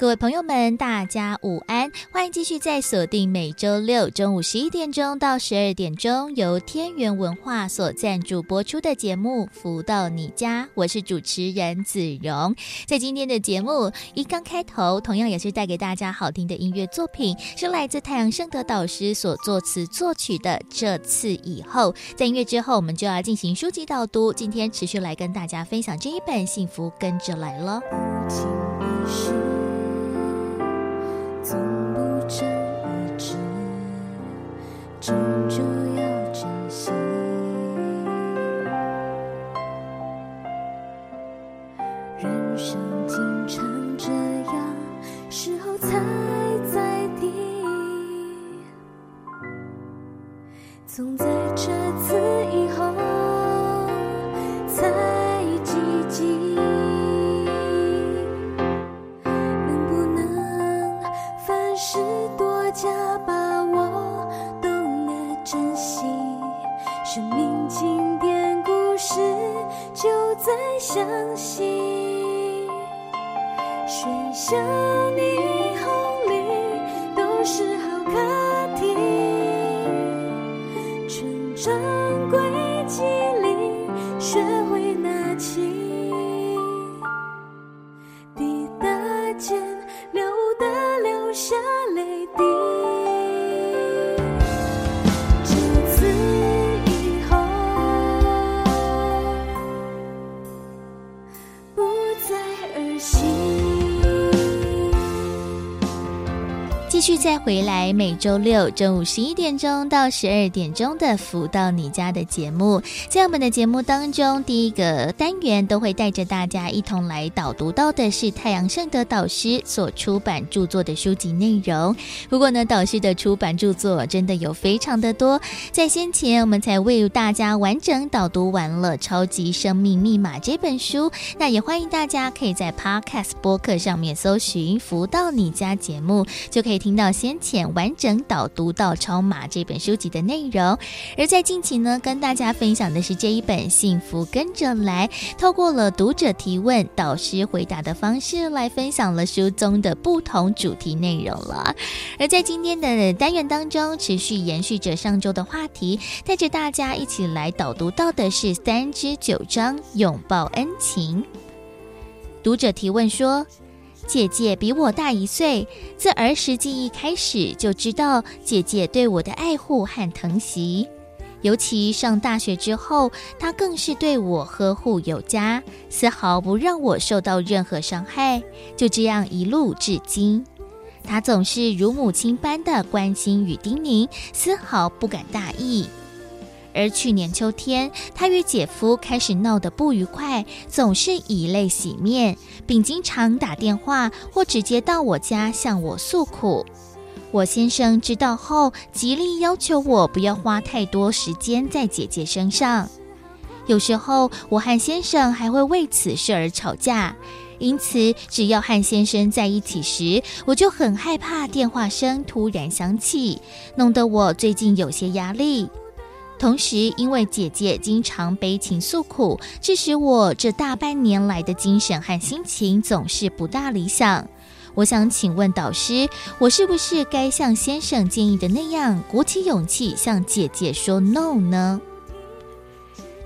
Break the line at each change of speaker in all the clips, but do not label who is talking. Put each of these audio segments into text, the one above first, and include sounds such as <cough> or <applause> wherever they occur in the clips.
各位朋友们，大家午安！欢迎继续在锁定每周六中午十一点钟到十二点钟由天元文化所赞助播出的节目《福到你家》，我是主持人子荣。在今天的节目一刚开头，同样也是带给大家好听的音乐作品，是来自太阳盛德导师所作词作曲的《这次以后》。在音乐之后，我们就要进行书籍导读。今天持续来跟大家分享这一本《幸福跟着来了》。
不争一致，终究要珍惜。人生经常这样，时候才在地，总在这次生命经典故事就在相信，喧嚣霓虹里都是好客厅，成长轨迹里学会拿起，滴答间留的留下。
继续再回来，每周六中午十一点钟到十二点钟的“福到你家”的节目，在我们的节目当中，第一个单元都会带着大家一同来导读到的是太阳盛德导师所出版著作的书籍内容。不过呢，导师的出版著作真的有非常的多，在先前我们才为大家完整导读完了《超级生命密码》这本书，那也欢迎大家可以在 Podcast 播客上面搜寻“福到你家”节目，就可以听。听到先前完整导读到《超马》这本书籍的内容，而在近期呢，跟大家分享的是这一本《幸福跟着来》，透过了读者提问、导师回答的方式来分享了书中的不同主题内容了。而在今天的单元当中，持续延续着上周的话题，带着大家一起来导读到的是三之九章《拥抱恩情》。读者提问说。姐姐比我大一岁，自儿时记忆开始就知道姐姐对我的爱护和疼惜，尤其上大学之后，她更是对我呵护有加，丝毫不让我受到任何伤害。就这样一路至今，她总是如母亲般的关心与叮咛，丝毫不敢大意。而去年秋天，他与姐夫开始闹得不愉快，总是以泪洗面，并经常打电话或直接到我家向我诉苦。我先生知道后，极力要求我不要花太多时间在姐姐身上。有时候，我和先生还会为此事而吵架。因此，只要和先生在一起时，我就很害怕电话声突然响起，弄得我最近有些压力。同时，因为姐姐经常悲情诉苦，致使我这大半年来的精神和心情总是不大理想。我想请问导师，我是不是该像先生建议的那样，鼓起勇气向姐姐说 “no” 呢？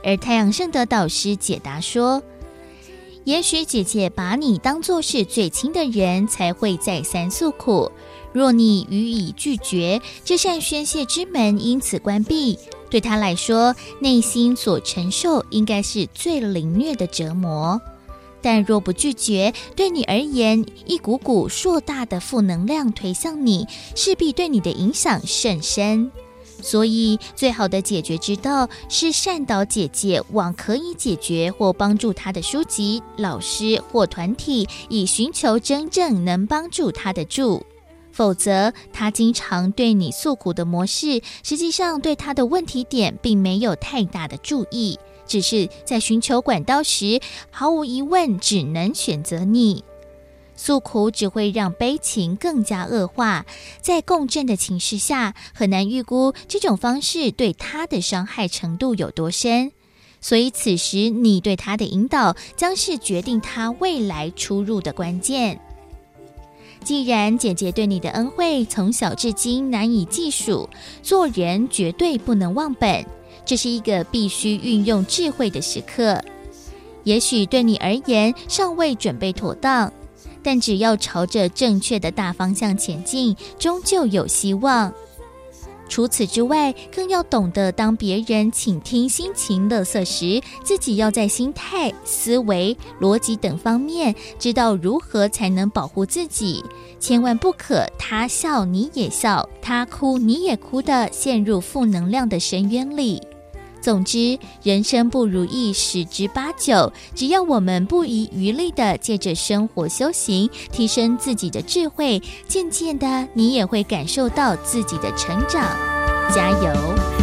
而太阳圣德导师解答说：“也许姐姐把你当作是最亲的人，才会再三诉苦。若你予以拒绝，这扇宣泄之门因此关闭。”对他来说，内心所承受应该是最凌虐的折磨。但若不拒绝，对你而言，一股股硕大的负能量推向你，势必对你的影响甚深。所以，最好的解决之道是善导姐姐往可以解决或帮助她的书籍、老师或团体，以寻求真正能帮助她的助。否则，他经常对你诉苦的模式，实际上对他的问题点并没有太大的注意，只是在寻求管道时，毫无疑问只能选择你。诉苦只会让悲情更加恶化，在共振的情势下，很难预估这种方式对他的伤害程度有多深。所以，此时你对他的引导，将是决定他未来出入的关键。既然姐姐对你的恩惠从小至今难以计数，做人绝对不能忘本，这是一个必须运用智慧的时刻。也许对你而言尚未准备妥当。但只要朝着正确的大方向前进，终究有希望。除此之外，更要懂得，当别人倾听心情乐色时，自己要在心态、思维、逻辑等方面知道如何才能保护自己。千万不可他笑你也笑，他哭你也哭的陷入负能量的深渊里。总之，人生不如意十之八九。只要我们不遗余力的借着生活修行，提升自己的智慧，渐渐的，你也会感受到自己的成长。加油！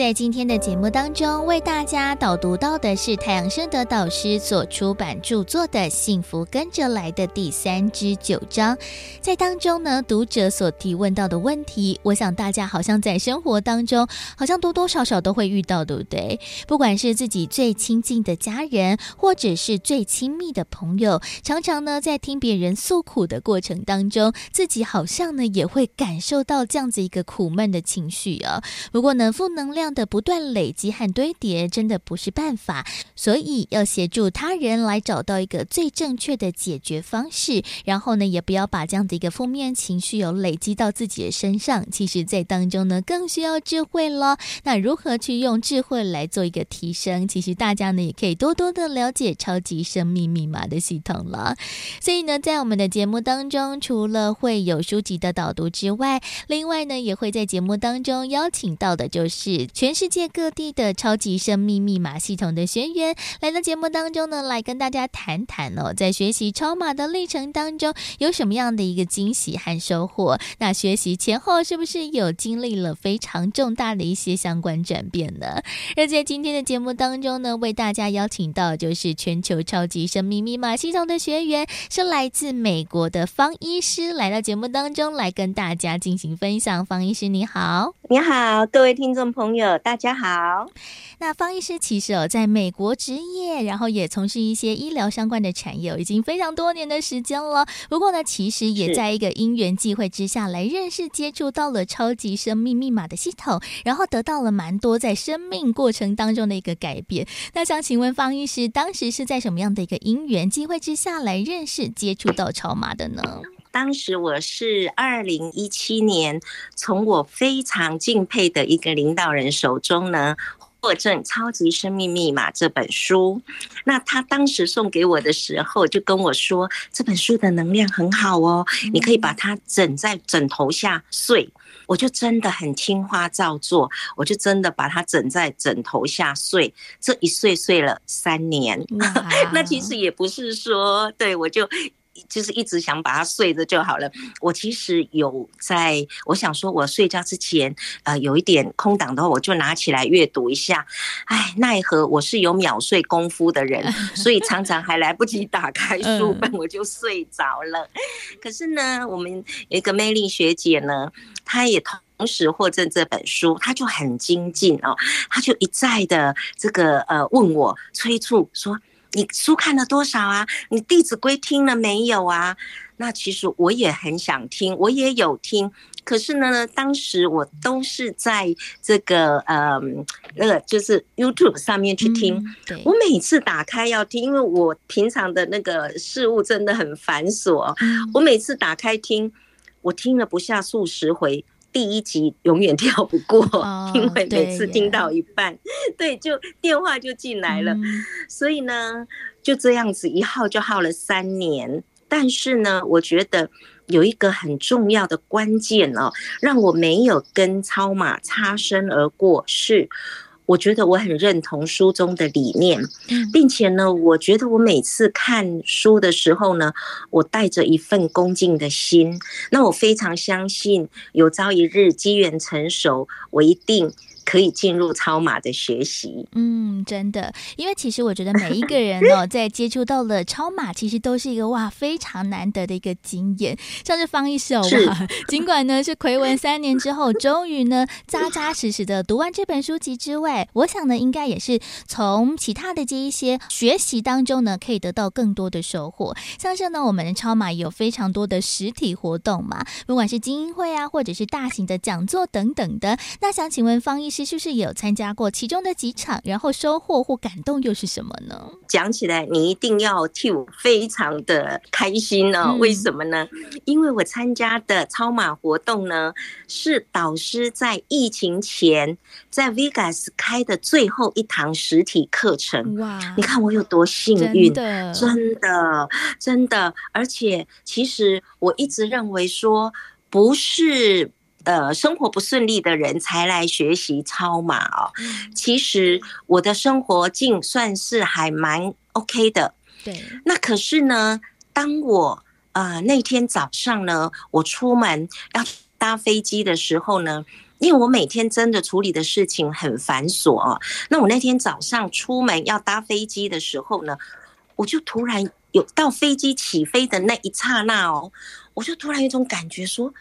在今天的节目当中，为大家导读到的是太阳盛德导师所出版著作的《幸福跟着来的》第三至九章。在当中呢，读者所提问到的问题，我想大家好像在生活当中，好像多多少少都会遇到，对不对？不管是自己最亲近的家人，或者是最亲密的朋友，常常呢在听别人诉苦的过程当中，自己好像呢也会感受到这样子一个苦闷的情绪啊。不过呢，负能量的。不断累积和堆叠真的不是办法，所以要协助他人来找到一个最正确的解决方式。然后呢，也不要把这样的一个负面情绪有累积到自己的身上。其实，在当中呢，更需要智慧了。那如何去用智慧来做一个提升？其实大家呢，也可以多多的了解超级生命密码的系统了。所以呢，在我们的节目当中，除了会有书籍的导读之外，另外呢，也会在节目当中邀请到的就是全。世界各地的超级生命密码系统的学员来到节目当中呢，来跟大家谈谈哦，在学习超码的历程当中有什么样的一个惊喜和收获？那学习前后是不是有经历了非常重大的一些相关转变呢？而在今天的节目当中呢，为大家邀请到就是全球超级生命密码系统的学员，是来自美国的方医师，来到节目当中来跟大家进行分享。方医师你好，
你好，各位听众朋友。大家好，
那方医师其实哦，在美国职业，然后也从事一些医疗相关的产业，已经非常多年的时间了。不过呢，其实也在一个因缘际会之下来认识、接触到了超级生命密码的系统，然后得到了蛮多在生命过程当中的一个改变。那想请问方医师，当时是在什么样的一个因缘机会之下来认识、接触到超码的呢？
当时我是二零一七年，从我非常敬佩的一个领导人手中呢，获赠《超级生命密码》这本书。那他当时送给我的时候，就跟我说，这本书的能量很好哦，你可以把它枕在枕头下睡。我就真的很听话照做，我就真的把它枕在枕头下睡。这一睡睡了三年，<laughs> 那其实也不是说，对，我就。就是一直想把它睡着就好了。我其实有在，我想说，我睡觉之前，呃，有一点空档的话，我就拿起来阅读一下。哎，奈何我是有秒睡功夫的人，所以常常还来不及打开书本，我就睡着了。可是呢，我们有一个魅力学姐呢，她也同时获赠这本书，她就很精进哦，她就一再的这个呃问我催促说。你书看了多少啊？你《弟子规》听了没有啊？那其实我也很想听，我也有听，可是呢，当时我都是在这个呃那个就是 YouTube 上面去听。
嗯、对，
我每次打开要听，因为我平常的那个事物真的很繁琐。嗯、我每次打开听，我听了不下数十回，第一集永远跳不过，哦、<laughs> 因为每次听到一半，对，<laughs> 对，就电话就进来了。嗯、所以呢，就这样子一耗就耗了三年。但是呢，我觉得有一个很重要的关键哦，让我没有跟超马擦身而过，是我觉得我很认同书中的理念，并且呢，我觉得我每次看书的时候呢，我带着一份恭敬的心，那我非常相信有朝一日机缘成熟，我一定。可以进入超马的学习，
嗯，真的，因为其实我觉得每一个人哦，<laughs> 在接触到了超马，其实都是一个哇非常难得的一个经验。像是方医师哦，哇，是 <laughs> 尽管呢是奎文三年之后，终于呢扎扎实实的读完这本书籍之外，我想呢应该也是从其他的这一些学习当中呢，可以得到更多的收获。像是呢，我们的超马有非常多的实体活动嘛，不管是精英会啊，或者是大型的讲座等等的。那想请问方医师。是不是也有参加过其中的几场？然后收获或感动又是什么呢？
讲起来，你一定要替我非常的开心呢、哦。为什么呢？因为我参加的超马活动呢，是导师在疫情前在 Vegas 开的最后一堂实体课程。哇！你看我有多幸运，真的，真的，真的。而且，其实我一直认为说，不是。呃，生活不顺利的人才来学习超马哦。其实我的生活境算是还蛮 OK 的。对。那可是呢，当我呃那天早上呢，我出门要搭飞机的时候呢，因为我每天真的处理的事情很繁琐哦。那我那天早上出门要搭飞机的时候呢，我就突然有到飞机起飞的那一刹那哦，我就突然有一种感觉说。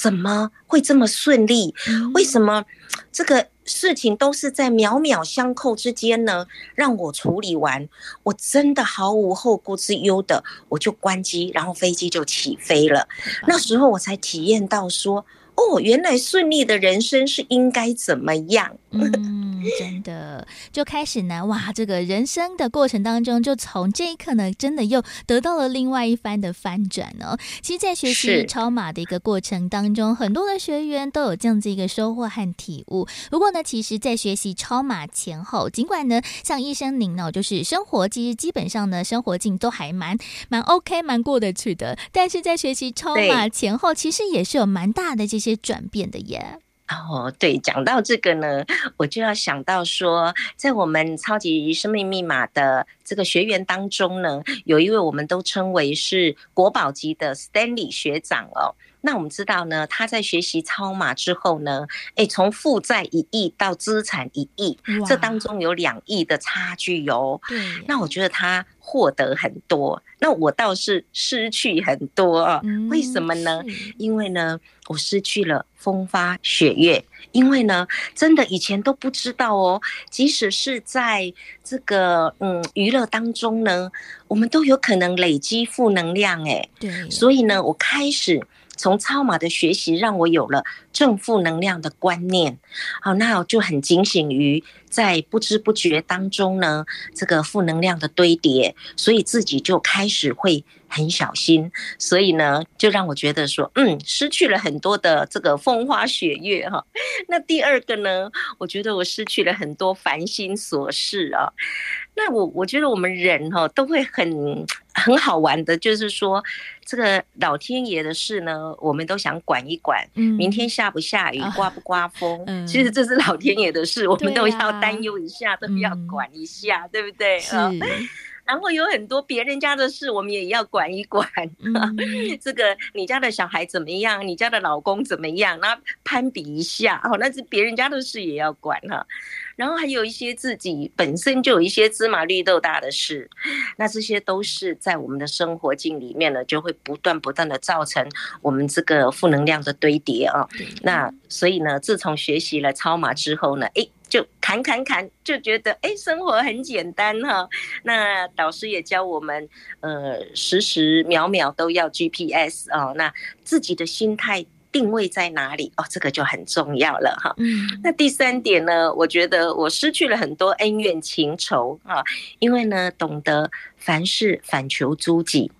怎么会这么顺利？为什么这个事情都是在秒秒相扣之间呢？让我处理完，我真的毫无后顾之忧的，我就关机，然后飞机就起飞了。那时候我才体验到说。哦，原来顺利的人生是应该怎么样？
嗯，真的就开始呢，哇，这个人生的过程当中，就从这一刻呢，真的又得到了另外一番的翻转哦。其实，在学习超马的一个过程当中，很多的学员都有这样子一个收获和体悟。不过呢，其实，在学习超马前后，尽管呢，像医生您呢，就是生活其实基本上呢，生活境都还蛮蛮 OK，蛮过得去的。但是在学习超马前后，其实也是有蛮大的这些。些转变的耶
哦，对，讲到这个呢，我就要想到说，在我们超级生命密码的这个学员当中呢，有一位我们都称为是国宝级的 Stanley 学长哦。那我们知道呢，他在学习超码之后呢，诶，从负债一亿到资产一亿，哇这当中有两亿的差距哟。对，那我觉得他获得很多，那我倒是失去很多啊。嗯、为什么呢？因为呢，我失去了风花雪月。因为呢，真的以前都不知道哦，即使是在这个嗯娱乐当中呢，我们都有可能累积负能量诶。对，所以呢，我开始。从超马的学习，让我有了正负能量的观念。好，那我就很警醒于在不知不觉当中呢，这个负能量的堆叠，所以自己就开始会很小心。所以呢，就让我觉得说，嗯，失去了很多的这个风花雪月哈。<laughs> 那第二个呢，我觉得我失去了很多烦心琐事啊。那我我觉得我们人哈都会很很好玩的，就是说这个老天爷的事呢，我们都想管一管。嗯，明天下不下雨，刮不刮风，嗯，其实这是老天爷的事，我们都要担忧一下，都要管一下，对不对？是。然后有很多别人家的事，我们也要管一管。嗯、<laughs> 这个你家的小孩怎么样？你家的老公怎么样？那攀比一下，哦，那是别人家的事也要管哈。然后还有一些自己本身就有一些芝麻绿豆大的事，那这些都是在我们的生活境里面呢，就会不断不断的造成我们这个负能量的堆叠啊。嗯、那所以呢，自从学习了超马之后呢，诶。就砍砍砍，就觉得哎，生活很简单哈。那导师也教我们，呃，时时秒秒都要 GPS 哦。那自己的心态定位在哪里？哦，这个就很重要了哈。
嗯，
那第三点呢，我觉得我失去了很多恩怨情仇啊，因为呢，懂得凡事反求诸己。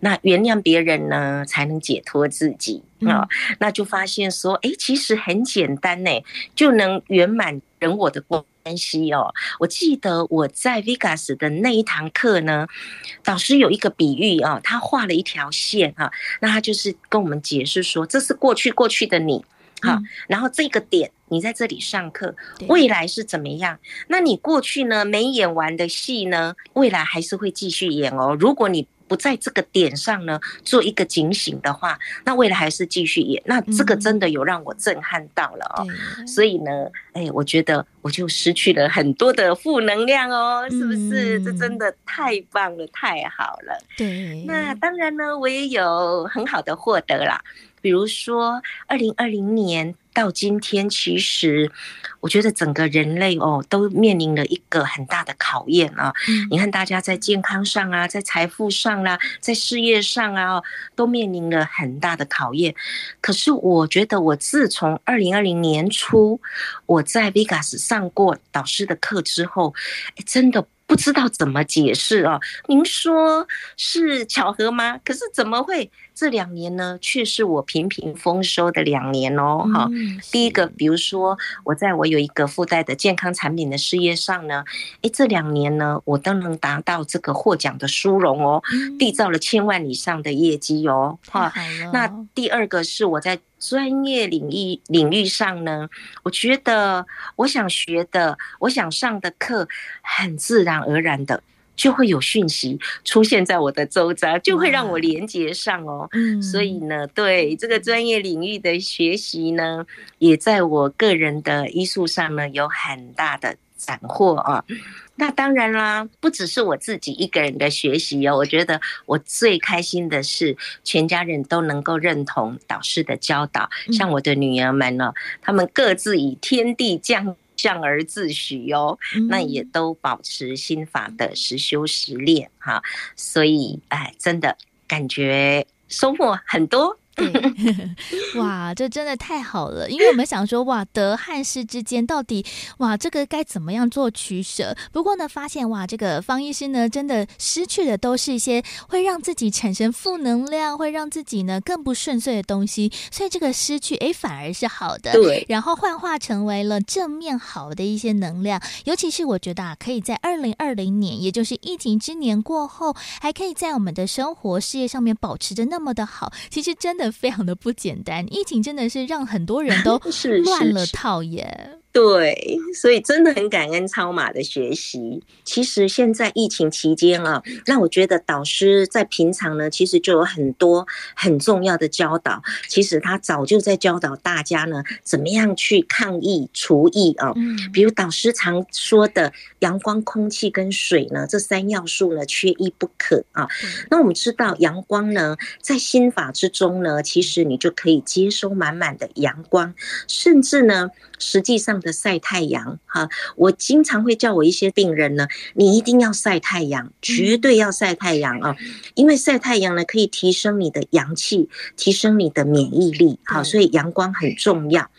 那原谅别人呢，才能解脱自己啊。那就发现说，哎，其实很简单呢，就能圆满人我的关系哦。我记得我在 Vegas 的那一堂课呢，导师有一个比喻哦，他画了一条线哈，那他就是跟我们解释说，这是过去过去的你哈，然后这个点你在这里上课，未来是怎么样？那你过去呢没演完的戏呢，未来还是会继续演哦。如果你不在这个点上呢，做一个警醒的话，那未来还是继续演。那这个真的有让我震撼到了哦。嗯、所以呢，哎，我觉得我就失去了很多的负能量哦，是不是？嗯、这真的太棒了，太好了。
对。
那当然呢，我也有很好的获得啦，比如说二零二零年。到今天，其实我觉得整个人类哦，都面临了一个很大的考验啊。你看，大家在健康上啊，在财富上啦，在事业上啊，都面临了很大的考验。可是，我觉得我自从二零二零年初我在 Vegas 上过导师的课之后，真的。不知道怎么解释哦，您说是巧合吗？可是怎么会这两年呢？却是我频频丰收的两年哦。哈，第一个，比如说我在我有一个附带的健康产品的事业上呢，诶，这两年呢，我都能达到这个获奖的殊荣哦，缔造了千万以上的业绩哦。哈，那第二个是我在。专业领域领域上呢，我觉得我想学的，我想上的课，很自然而然的就会有讯息出现在我的周遭，就会让我连接上哦。嗯，所以呢，对这个专业领域的学习呢，也在我个人的医术上呢，有很大的斩获啊。那当然啦，不只是我自己一个人的学习哦。我觉得我最开心的是，全家人都能够认同导师的教导。像我的女儿们呢，他们各自以天地将相而自许哦，那也都保持心法的实修实练哈。所以，哎，真的感觉收获很多。对，<laughs>
哇，这真的太好了！因为我们想说，哇，德和失之间到底，哇，这个该怎么样做取舍？不过呢，发现哇，这个方医师呢，真的失去的都是一些会让自己产生负能量，会让自己呢更不顺遂的东西。所以这个失去，哎，反而是好的。
对，
然后幻化成为了正面好的一些能量。尤其是我觉得啊，可以在二零二零年，也就是疫情之年过后，还可以在我们的生活事业上面保持着那么的好。其实真的。非常的不简单，疫情真的是让很多人都 <laughs> 乱了套耶。
对，所以真的很感恩超马的学习。其实现在疫情期间啊，那我觉得导师在平常呢，其实就有很多很重要的教导。其实他早就在教导大家呢，怎么样去抗疫除疫啊。嗯，比如导师常说的阳光、空气跟水呢，这三要素呢，缺一不可啊。那我们知道阳光呢，在心法之中呢，其实你就可以接收满满的阳光，甚至呢。实际上的晒太阳，哈，我经常会叫我一些病人呢，你一定要晒太阳，绝对要晒太阳啊，因为晒太阳呢可以提升你的阳气，提升你的免疫力，好，所以阳光很重要。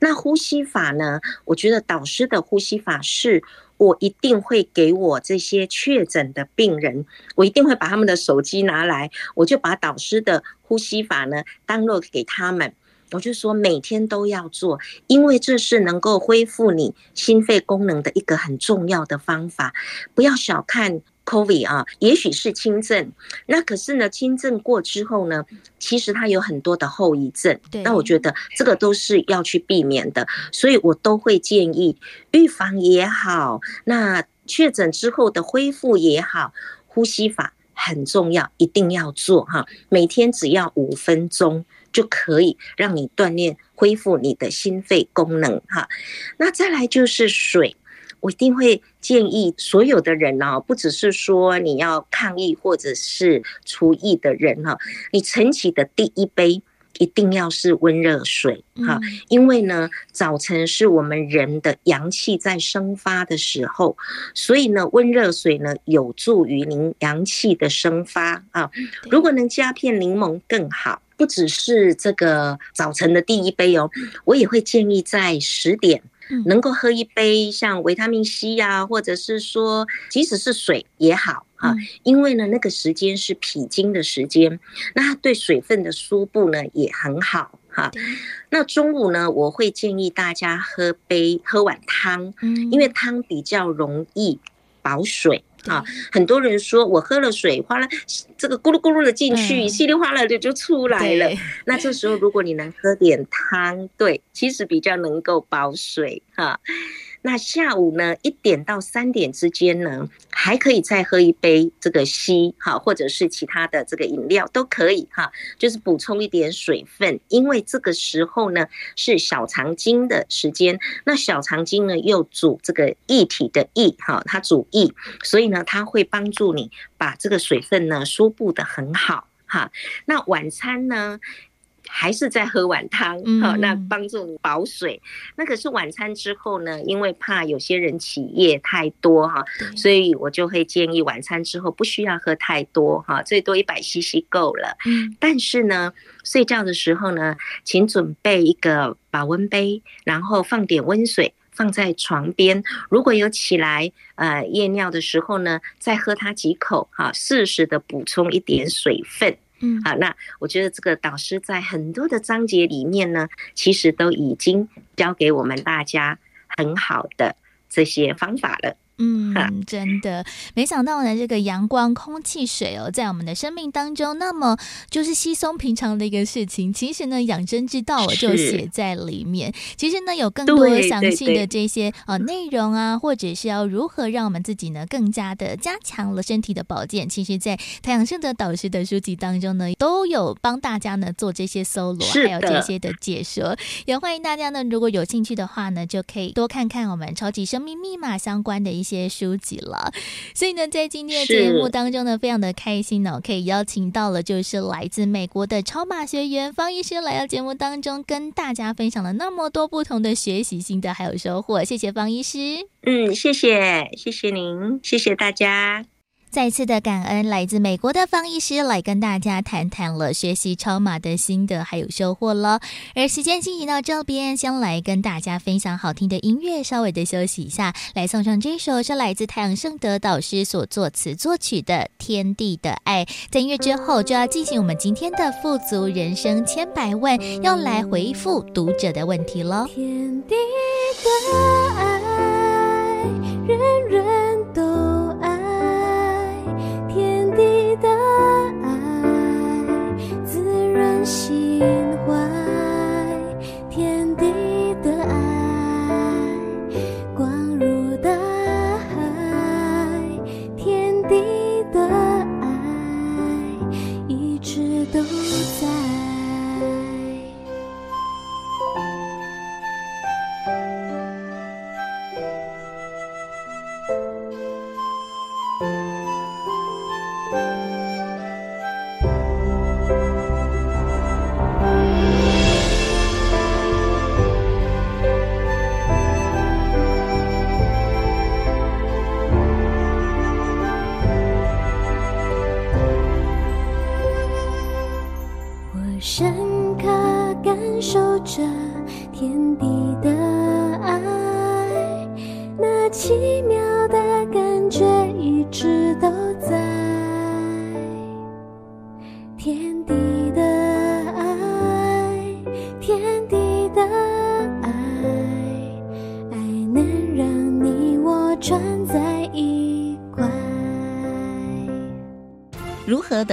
那呼吸法呢，我觉得导师的呼吸法是我一定会给我这些确诊的病人，我一定会把他们的手机拿来，我就把导师的呼吸法呢 download 给他们。我就说每天都要做，因为这是能够恢复你心肺功能的一个很重要的方法。不要小看 COVID 啊，也许是轻症，那可是呢，轻症过之后呢，其实它有很多的后遗症。那我觉得这个都是要去避免的，所以我都会建议预防也好，那确诊之后的恢复也好，呼吸法很重要，一定要做哈。每天只要五分钟。就可以让你锻炼恢复你的心肺功能哈。那再来就是水，我一定会建议所有的人哦，不只是说你要抗疫或者是除疫的人哈，你晨起的第一杯一定要是温热水哈，因为呢，早晨是我们人的阳气在生发的时候，所以呢，温热水呢有助于您阳气的生发啊。如果能加片柠檬更好。不只是这个早晨的第一杯哦，我也会建议在十点能够喝一杯像维他命 C 呀，或者是说即使是水也好哈，因为呢那个时间是脾经的时间，那它对水分的输布呢也很好哈。那中午呢，我会建议大家喝杯喝碗汤，因为汤比较容易保水。啊，很多人说我喝了水，哗啦，这个咕噜咕噜的进去，稀里哗啦的就出来了。那这时候如果你能喝点汤，对，其实比较能够保水哈。那下午呢，一点到三点之间呢，还可以再喝一杯这个稀哈，或者是其他的这个饮料都可以哈，就是补充一点水分，因为这个时候呢是小肠经的时间，那小肠经呢又主这个液体的液哈，它主液，所以呢它会帮助你把这个水分呢输布得很好哈。那晚餐呢？还是在喝碗汤，好，那帮助你保水。那可是晚餐之后呢，因为怕有些人起夜太多哈，所以我就会建议晚餐之后不需要喝太多哈，最多一百 CC 够了。但是呢，睡觉的时候呢，请准备一个保温杯，然后放点温水放在床边。如果有起来呃夜尿的时候呢，再喝它几口哈，适时的补充一点水分。嗯，好，那我觉得这个导师在很多的章节里面呢，其实都已经教给我们大家很好的这些方法了。
嗯，真的没想到呢，这个阳光、空气、水哦，在我们的生命当中，那么就是稀松平常的一个事情。其实呢，养生之道就写在里面。其实呢，有更多详细的这些呃内容啊，或者是要如何让我们自己呢更加的加强了身体的保健。其实，在太阳盛德导师的书籍当中呢，都有帮大家呢做这些搜罗，还有这些的解说。也欢迎大家呢，如果有兴趣的话呢，就可以多看看我们超级生命密码相关的一些。些书籍了，所以呢，在今天的节目当中呢，非常的开心呢，可以邀请到了就是来自美国的超马学员方医师来到节目当中，跟大家分享了那么多不同的学习心得还有收获。谢谢方医师，
嗯，谢谢，谢谢您，谢谢大家。
再次的感恩来自美国的方医师来跟大家谈谈了学习超马的心得还有收获了。而时间进行到这边，先来跟大家分享好听的音乐，稍微的休息一下，来送上这首是来自太阳盛德导师所作词作曲的《天地的爱》。在音乐之后，就要进行我们今天的富足人生千百问，要来回复读者的问题了。
天地的爱，人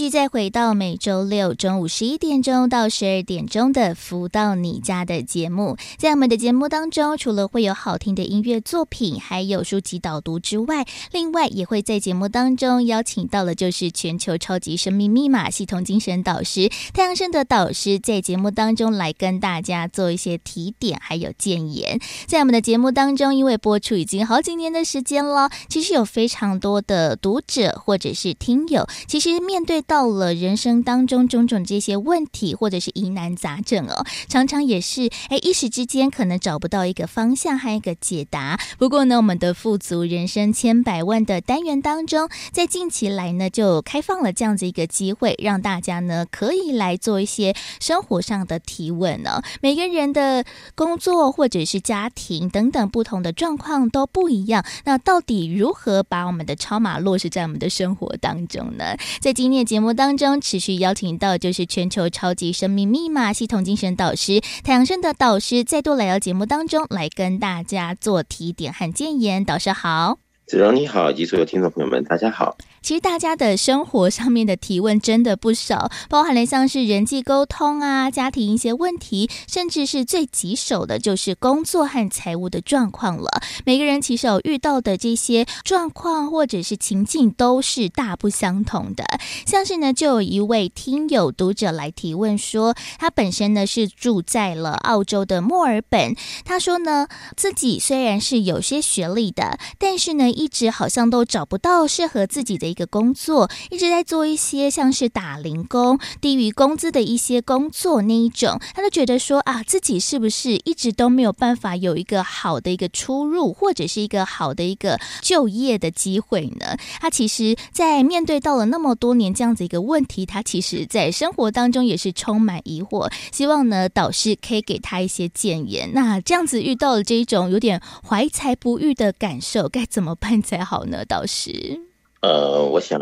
续再回到每周六中午十一点钟到十二点钟的“福到你家”的节目，在我们的节目当中，除了会有好听的音乐作品，还有书籍导读之外，另外也会在节目当中邀请到了就是全球超级生命密码系统精神导师太阳盛德导师，在节目当中来跟大家做一些提点，还有建言。在我们的节目当中，因为播出已经好几年的时间了，其实有非常多的读者或者是听友，其实面对。到了人生当中种种这些问题或者是疑难杂症哦，常常也是哎一时之间可能找不到一个方向和一个解答。不过呢，我们的富足人生千百万的单元当中，在近期来呢就开放了这样子一个机会，让大家呢可以来做一些生活上的提问呢、每个人的工作或者是家庭等等不同的状况都不一样，那到底如何把我们的超码落实在我们的生活当中呢？在今年。节节目当中持续邀请到就是全球超级生命密码系统精神导师太阳盛的导师，再度来到节目当中来跟大家做提点和建言。导师好，
子荣你好，以及所有听众朋友们，大家好。
其实大家的生活上面的提问真的不少，<laughs> 包含了像是人际沟通啊、家庭一些问题，甚至是最棘手的，就是工作和财务的状况了。每个人其实有遇到的这些状况或者是情境都是大不相同的。像是呢，就有一位听友读者来提问说，他本身呢是住在了澳洲的墨尔本，他说呢自己虽然是有些学历的，但是呢一直好像都找不到适合自己的。一个工作一直在做一些像是打零工、低于工资的一些工作那一种，他就觉得说啊，自己是不是一直都没有办法有一个好的一个出入，或者是一个好的一个就业的机会呢？他其实，在面对到了那么多年这样子一个问题，他其实在生活当中也是充满疑惑，希望呢导师可以给他一些建言。那这样子遇到了这种有点怀才不遇的感受，该怎么办才好呢？导师？
呃，我想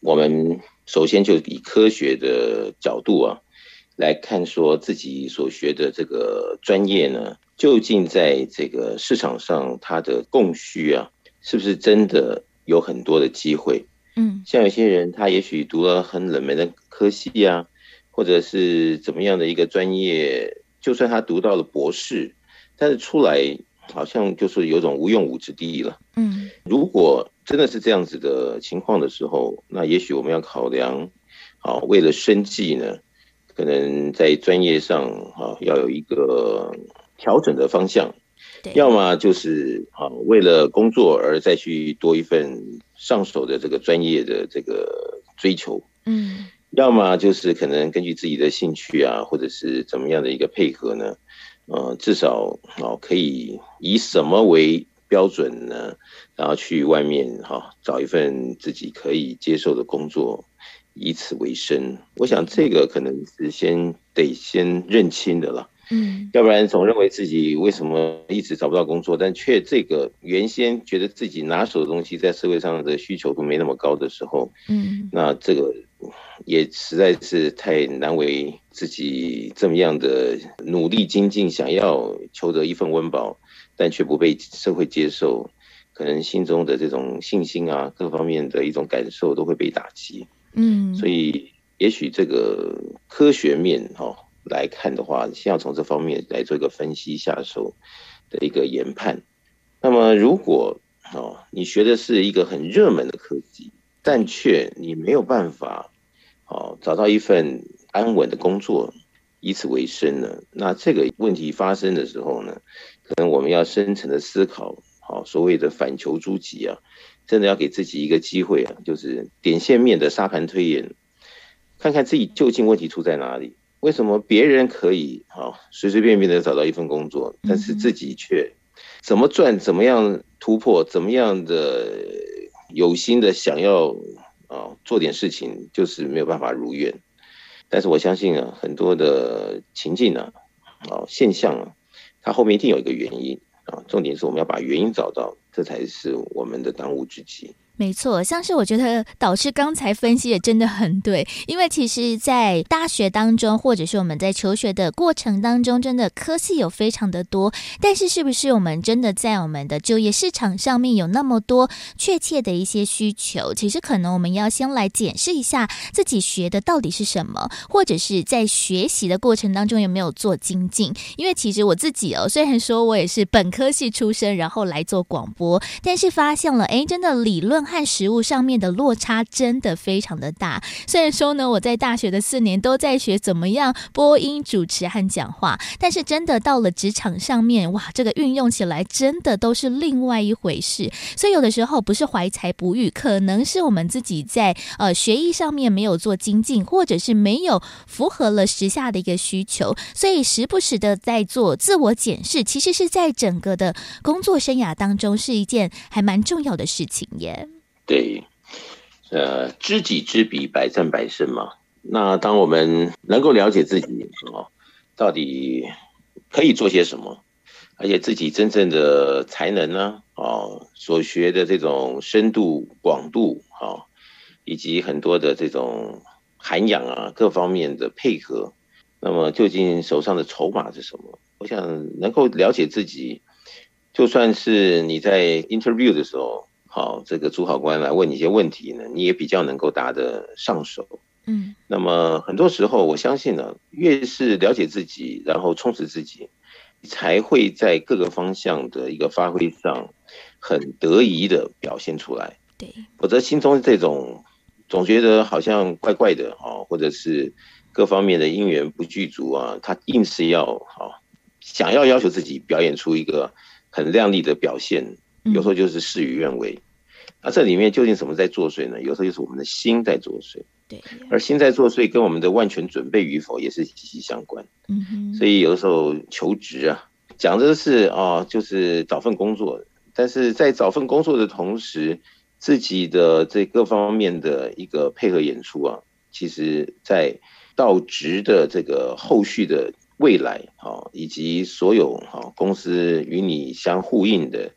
我们首先就以科学的角度啊来看，说自己所学的这个专业呢，究竟在这个市场上它的供需啊，是不是真的有很多的机会？嗯，像有些人他也许读了很冷门的科系啊，或者是怎么样的一个专业，就算他读到了博士，但是出来好像就是有种无用武之地了。嗯，如果真的是这样子的情况的时候，那也许我们要考量，好，为了生计呢，可能在专业上啊要有一个调整的方向，要么就是啊为了工作而再去多一份上手的这个专业的这个追求，嗯，要么就是可能根据自己的兴趣啊，或者是怎么样的一个配合呢，呃，至少啊可以以什么为标准呢？然后去外面哈找一份自己可以接受的工作，以此为生。我想这个可能是先得先认清的了，嗯，要不然总认为自己为什么一直找不到工作，但却这个原先觉得自己拿手的东西在社会上的需求都没那么高的时候，嗯，那这个也实在是太难为自己这么样的努力精进，想要求得一份温饱，但却不被社会接受。可能心中的这种信心啊，各方面的一种感受都会被打击。嗯，所以也许这个科学面哈、哦、来看的话，先要从这方面来做一个分析下手的一个研判。那么，如果哦你学的是一个很热门的科技，但却你没有办法哦找到一份安稳的工作，以此为生呢？那这个问题发生的时候呢，可能我们要深层的思考。好，所谓的反求诸己啊，真的要给自己一个机会啊，就是点线面的沙盘推演，看看自己究竟问题出在哪里？为什么别人可以啊随随便便的找到一份工作，但是自己却怎么赚、怎么样突破、怎么样的有心的想要啊做点事情，就是没有办法如愿。但是我相信啊，很多的情境啊，啊现象啊，它后面一定有一个原因。啊，重点是我们要把原因找到，这才是我们的当务之急。
没错，像是我觉得导师刚才分析的真的很对，因为其实，在大学当中，或者是我们在求学的过程当中，真的科系有非常的多，但是是不是我们真的在我们的就业市场上面有那么多确切的一些需求？其实可能我们要先来检视一下自己学的到底是什么，或者是在学习的过程当中有没有做精进？因为其实我自己哦，虽然说我也是本科系出身，然后来做广播，但是发现了，哎，真的理论。和实物上面的落差真的非常的大。虽然说呢，我在大学的四年都在学怎么样播音主持和讲话，但是真的到了职场上面，哇，这个运用起来真的都是另外一回事。所以有的时候不是怀才不遇，可能是我们自己在呃学艺上面没有做精进，或者是没有符合了时下的一个需求，所以时不时的在做自我检视，其实是在整个的工作生涯当中是一件还蛮重要的事情耶。
对，呃，知己知彼，百战百胜嘛。那当我们能够了解自己哦，到底可以做些什么，而且自己真正的才能呢，哦，所学的这种深度广度啊，以及很多的这种涵养啊，各方面的配合，那么究竟手上的筹码是什么？我想能够了解自己，就算是你在 interview 的时候。好，这个主考官来问你一些问题呢，你也比较能够答得上手。嗯，那么很多时候，我相信呢，越是了解自己，然后充实自己，才会在各个方向的一个发挥上很得意的表现出来。对，否则心中这种总觉得好像怪怪的啊，或者是各方面的因缘不具足啊，他硬是要好想要要求自己表演出一个很亮丽的表现。有时候就是事与愿违，那这里面究竟什么在作祟呢？有时候就是我们的心在作祟，对，而心在作祟跟我们的万全准备与否也是息息相关。嗯哼，所以有的时候求职啊，讲的是啊，就是找份工作，但是在找份工作的同时，自己的这各方面的一个配合演出啊，其实在到职的这个后续的未来啊，以及所有啊公司与你相呼应的。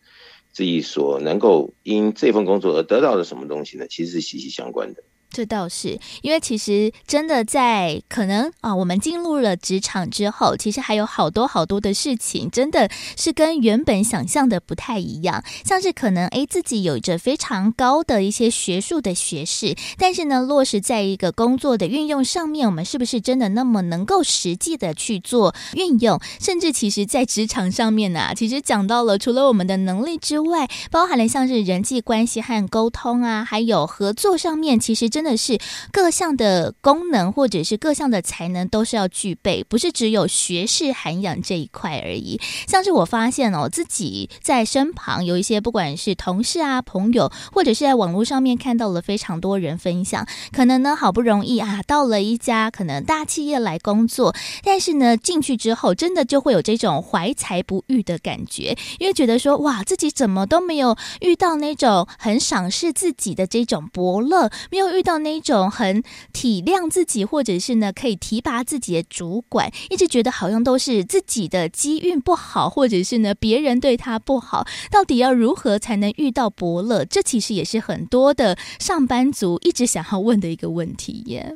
自己所能够因这份工作而得到的什么东西呢？其实是息息相关的。
这倒是，因为其实真的在可能啊，我们进入了职场之后，其实还有好多好多的事情，真的是跟原本想象的不太一样。像是可能诶，自己有着非常高的一些学术的学识，但是呢，落实在一个工作的运用上面，我们是不是真的那么能够实际的去做运用？甚至其实，在职场上面呢、其实讲到了除了我们的能力之外，包含了像是人际关系和沟通啊，还有合作上面，其实真。真的是各项的功能或者是各项的才能都是要具备，不是只有学识涵养这一块而已。像是我发现哦，自己在身旁有一些不管是同事啊、朋友，或者是在网络上面看到了非常多人分享，可能呢好不容易啊到了一家可能大企业来工作，但是呢进去之后，真的就会有这种怀才不遇的感觉，因为觉得说哇自己怎么都没有遇到那种很赏识自己的这种伯乐，没有遇到。那种很体谅自己，或者是呢可以提拔自己的主管，一直觉得好像都是自己的机运不好，或者是呢别人对他不好。到底要如何才能遇到伯乐？这其实也是很多的上班族一直想要问的一个问题耶。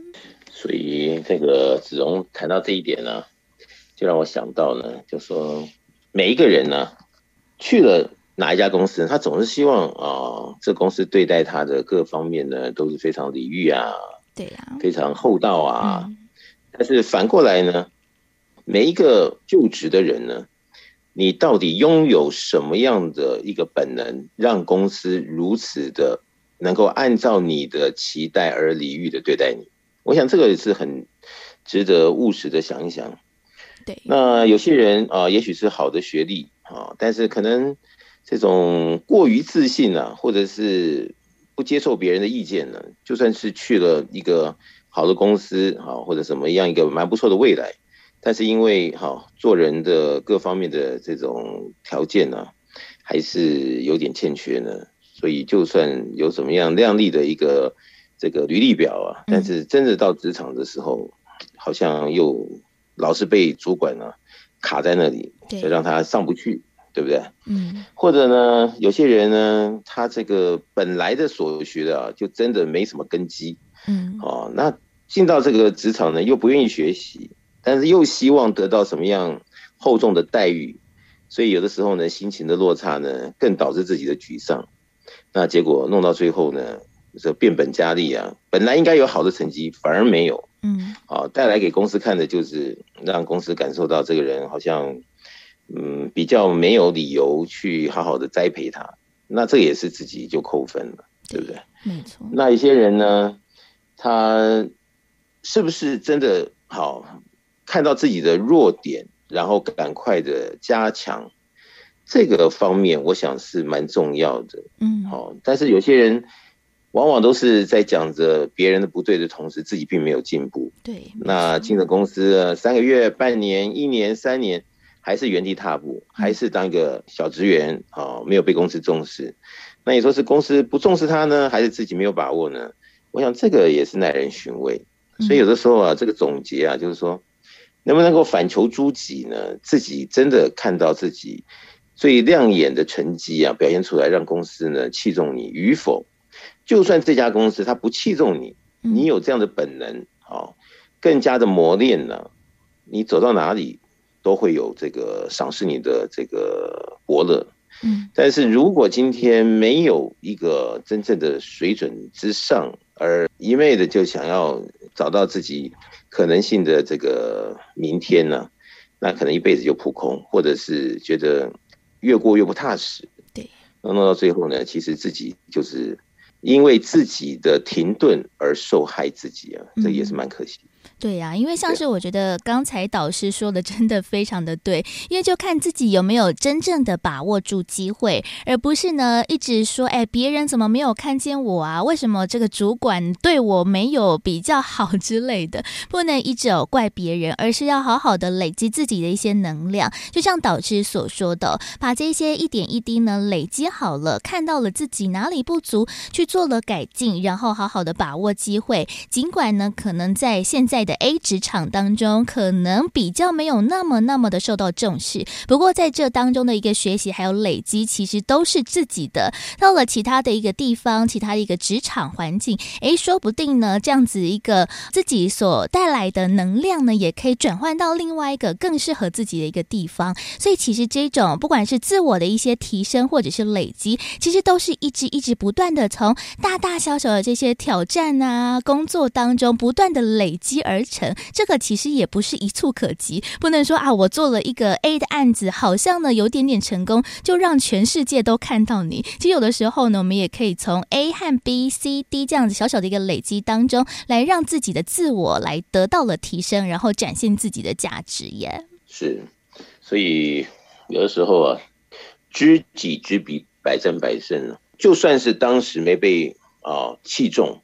所以这个子荣谈到这一点呢，就让我想到呢，就说每一个人呢去了。哪一家公司，他总是希望啊、哦，这公司对待他的各方面呢都是非常礼遇啊，对啊，非常厚道啊。嗯、但是反过来呢，每一个就职的人呢，你到底拥有什么样的一个本能，让公司如此的能够按照你的期待而礼遇的对待你？我想这个也是很值得务实的想一想。对，那有些人啊、呃，也许是好的学历啊，但是可能。这种过于自信啊，或者是不接受别人的意见呢，就算是去了一个好的公司啊，或者什么样一个蛮不错的未来，但是因为哈做人的各方面的这种条件呢，还是有点欠缺呢，所以就算有什么样亮丽的一个这个履历表啊，但是真的到职场的时候，好像又老是被主管呢卡在那里，就让他上不去。对不对？
嗯，
或者呢，有些人呢，他这个本来的所学的啊，就真的没什么根基。
嗯，
哦，那进到这个职场呢，又不愿意学习，但是又希望得到什么样厚重的待遇，所以有的时候呢，心情的落差呢，更导致自己的沮丧。那结果弄到最后呢，这变本加厉啊，本来应该有好的成绩，反而没有。
嗯，
啊，带来给公司看的就是让公司感受到这个人好像，嗯，比较没有理由去好好的栽培他，那这也是自己就扣分了，对不对？
没错。
那一些人呢，他是不是真的好看到自己的弱点，然后赶快的加强这个方面，我想是蛮重要的。
嗯，
好，但是有些人。往往都是在讲着别人的不对的同时，自己并没有进步。
对，
那进了公司三个月、半年、一年、三年，还是原地踏步，还是当一个小职员啊，没有被公司重视。那你说是公司不重视他呢，还是自己没有把握呢？我想这个也是耐人寻味。所以有的时候啊，这个总结啊，就是说，能不能够反求诸己呢？自己真的看到自己最亮眼的成绩啊，表现出来，让公司呢器重你与否？就算这家公司他不器重你，你有这样的本能，好，更加的磨练呢，你走到哪里都会有这个赏识你的这个伯乐。
嗯，
但是如果今天没有一个真正的水准之上，而一味的就想要找到自己可能性的这个明天呢，那可能一辈子就扑空，或者是觉得越过越不踏实。
对，
那弄到最后呢，其实自己就是。因为自己的停顿而受害自己啊，这也是蛮可惜。
对呀、啊，因为像是我觉得刚才导师说的真的非常的对，因为就看自己有没有真正的把握住机会，而不是呢一直说，哎，别人怎么没有看见我啊？为什么这个主管对我没有比较好之类的？不能一直有怪别人，而是要好好的累积自己的一些能量。就像导师所说的，把这些一点一滴呢累积好了，看到了自己哪里不足，去做了改进，然后好好的把握机会。尽管呢，可能在现在的 A 职场当中，可能比较没有那么那么的受到重视。不过在这当中的一个学习还有累积，其实都是自己的。到了其他的一个地方，其他的一个职场环境，诶，说不定呢，这样子一个自己所带来的能量呢，也可以转换到另外一个更适合自己的一个地方。所以其实这种不管是自我的一些提升，或者是累积，其实都是一直一直不断的从大大小小的这些挑战啊，工作当中不断的累积而。而成，这个其实也不是一蹴可及，不能说啊，我做了一个 A 的案子，好像呢有点点成功，就让全世界都看到你。其实有的时候呢，我们也可以从 A 和 B、C、D 这样子小小的一个累积当中，来让自己的自我来得到了提升，然后展现自己的价值耶。
是，所以有的时候啊，知己知彼，百战百胜。就算是当时没被啊器重。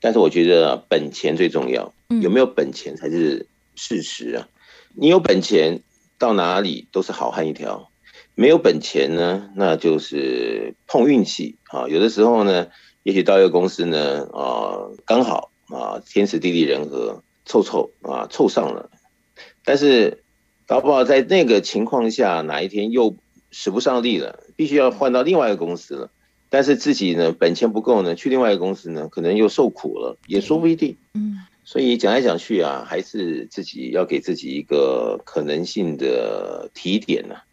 但是我觉得啊，本钱最重要，有没有本钱才是事实啊。你有本钱，到哪里都是好汉一条；没有本钱呢，那就是碰运气啊。有的时候呢，也许到一个公司呢，啊，刚好啊，天时地利人和，凑凑啊，凑上了。但是搞不好在那个情况下，哪一天又使不上力了，必须要换到另外一个公司了。但是自己呢，本钱不够呢，去另外一个公司呢，可能又受苦了，也说不一定。
嗯，
所以讲来讲去啊，还是自己要给自己一个可能性的提点呢、啊。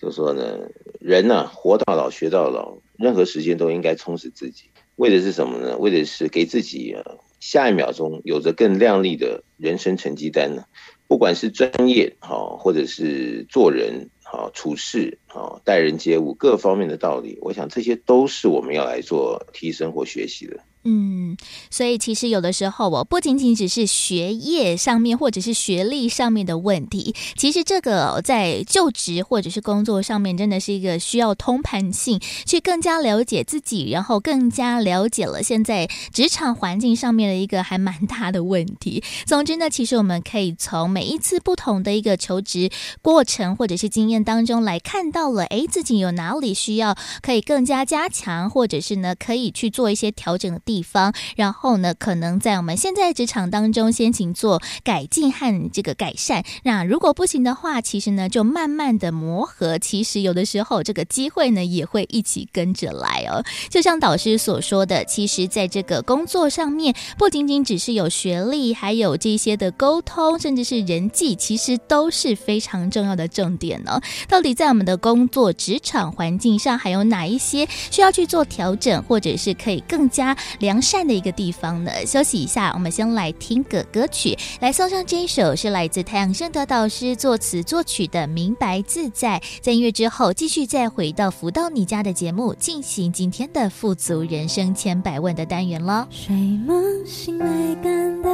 就是说呢，人呢、啊，活到老学到老，任何时间都应该充实自己，为的是什么呢？为的是给自己啊，下一秒钟有着更亮丽的人生成绩单呢。不管是专业好，或者是做人。好，处事好，待人接物各方面的道理，我想这些都是我们要来做提升或学习的。
嗯，所以其实有的时候，我不仅仅只是学业上面或者是学历上面的问题，其实这个在就职或者是工作上面，真的是一个需要通盘性去更加了解自己，然后更加了解了现在职场环境上面的一个还蛮大的问题。总之呢，其实我们可以从每一次不同的一个求职过程或者是经验当中来看到了，诶，自己有哪里需要可以更加加强，或者是呢可以去做一些调整的地地方，然后呢，可能在我们现在职场当中先行做改进和这个改善。那如果不行的话，其实呢，就慢慢的磨合。其实有的时候，这个机会呢，也会一起跟着来哦。就像导师所说的，其实在这个工作上面，不仅仅只是有学历，还有这些的沟通，甚至是人际，其实都是非常重要的重点呢。到底在我们的工作职场环境上，还有哪一些需要去做调整，或者是可以更加良善的一个地方呢？休息一下，我们先来听个歌曲，来送上这一首是来自太阳盛德导师作词作曲的《明白自在》。在音乐之后，继续再回到福到你家的节目，进行今天的富足人生千百万的单元喽。
睡梦醒来感到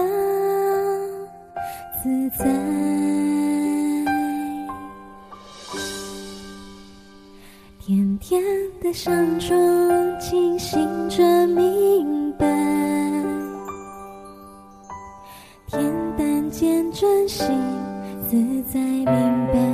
自在，甜甜的香中清醒着明白，恬淡间专心自在明白，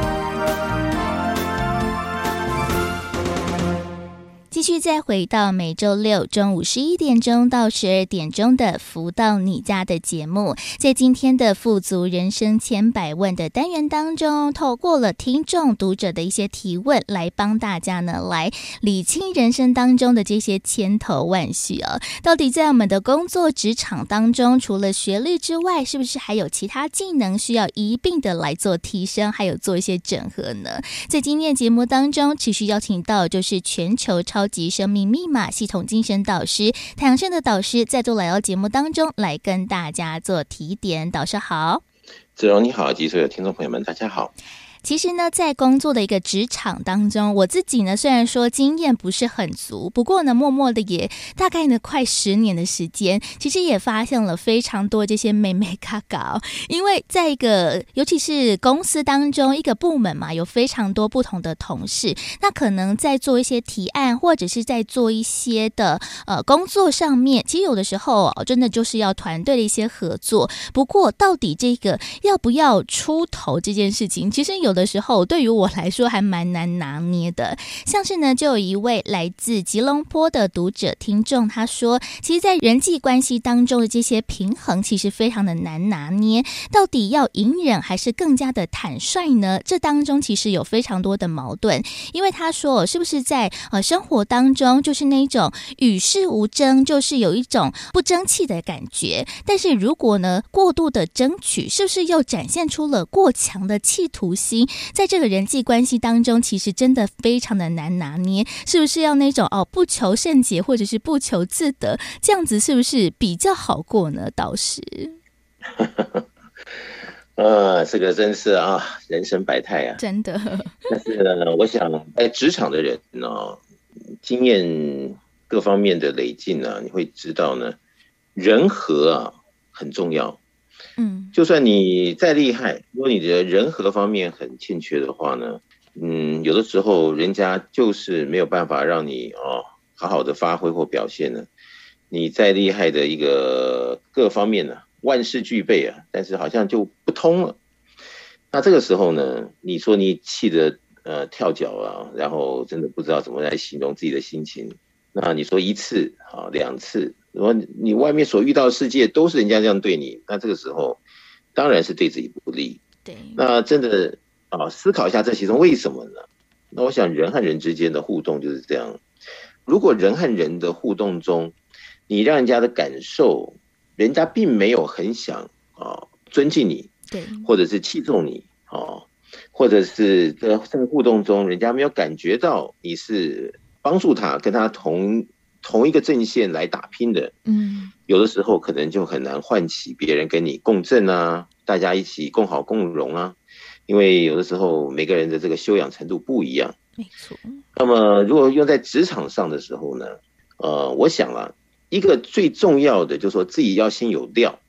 继续再回到每周六中午十一点钟到十二点钟的“福到你家”的节目，在今天的“富足人生千百问”的单元当中，透过了听众读者的一些提问，来帮大家呢来理清人生当中的这些千头万绪啊。到底在我们的工作职场当中，除了学历之外，是不是还有其他技能需要一并的来做提升，还有做一些整合呢？在今天节目当中，持续邀请到就是全球超及生命密码系统精神导师太阳盛的导师在做来到节目当中来跟大家做提点。导师好，
子荣你好，及所有听众朋友们，大家好。
其实呢，在工作的一个职场当中，我自己呢虽然说经验不是很足，不过呢，默默的也大概呢快十年的时间，其实也发现了非常多这些眉眉角角。<laughs> 因为在一个尤其是公司当中一个部门嘛，有非常多不同的同事，那可能在做一些提案或者是在做一些的呃工作上面，其实有的时候真的就是要团队的一些合作。不过到底这个要不要出头这件事情，其实有。的时候，对于我来说还蛮难拿捏的。像是呢，就有一位来自吉隆坡的读者听众，他说：“其实，在人际关系当中的这些平衡，其实非常的难拿捏。到底要隐忍，还是更加的坦率呢？这当中其实有非常多的矛盾。因为他说，是不是在呃生活当中，就是那种与世无争，就是有一种不争气的感觉。但是如果呢，过度的争取，是不是又展现出了过强的企图心？”在这个人际关系当中，其实真的非常的难拿捏，是不是要那种哦不求甚解，或者是不求自得，这样子是不是比较好过呢？导师，<laughs>
呃，这个真是啊，人生百态啊，
真的。<laughs>
但是呢，我想在职场的人呢，经验各方面的累进呢，你会知道呢，人和啊很重要。
嗯，
就算你再厉害，如果你的人和方面很欠缺的话呢，嗯，有的时候人家就是没有办法让你哦好好的发挥或表现呢。你再厉害的一个各方面呢，万事俱备啊，但是好像就不通了。那这个时候呢，你说你气得呃跳脚啊，然后真的不知道怎么来形容自己的心情。那你说一次啊，两次。如果你外面所遇到的世界都是人家这样对你，那这个时候当然是对自己不利。
对，
那真的啊，思考一下这其中为什么呢？那我想人和人之间的互动就是这样。如果人和人的互动中，你让人家的感受，人家并没有很想啊尊敬你，
对，
或者是器重你啊，或者是在这个互动中，人家没有感觉到你是帮助他跟他同同一个阵线来打拼的，
嗯，
有的时候可能就很难唤起别人跟你共振啊，大家一起共好共荣啊，因为有的时候每个人的这个修养程度不一样，
没错。
那么如果用在职场上的时候呢，呃，我想啊，一个最重要的就是说自己要先有料，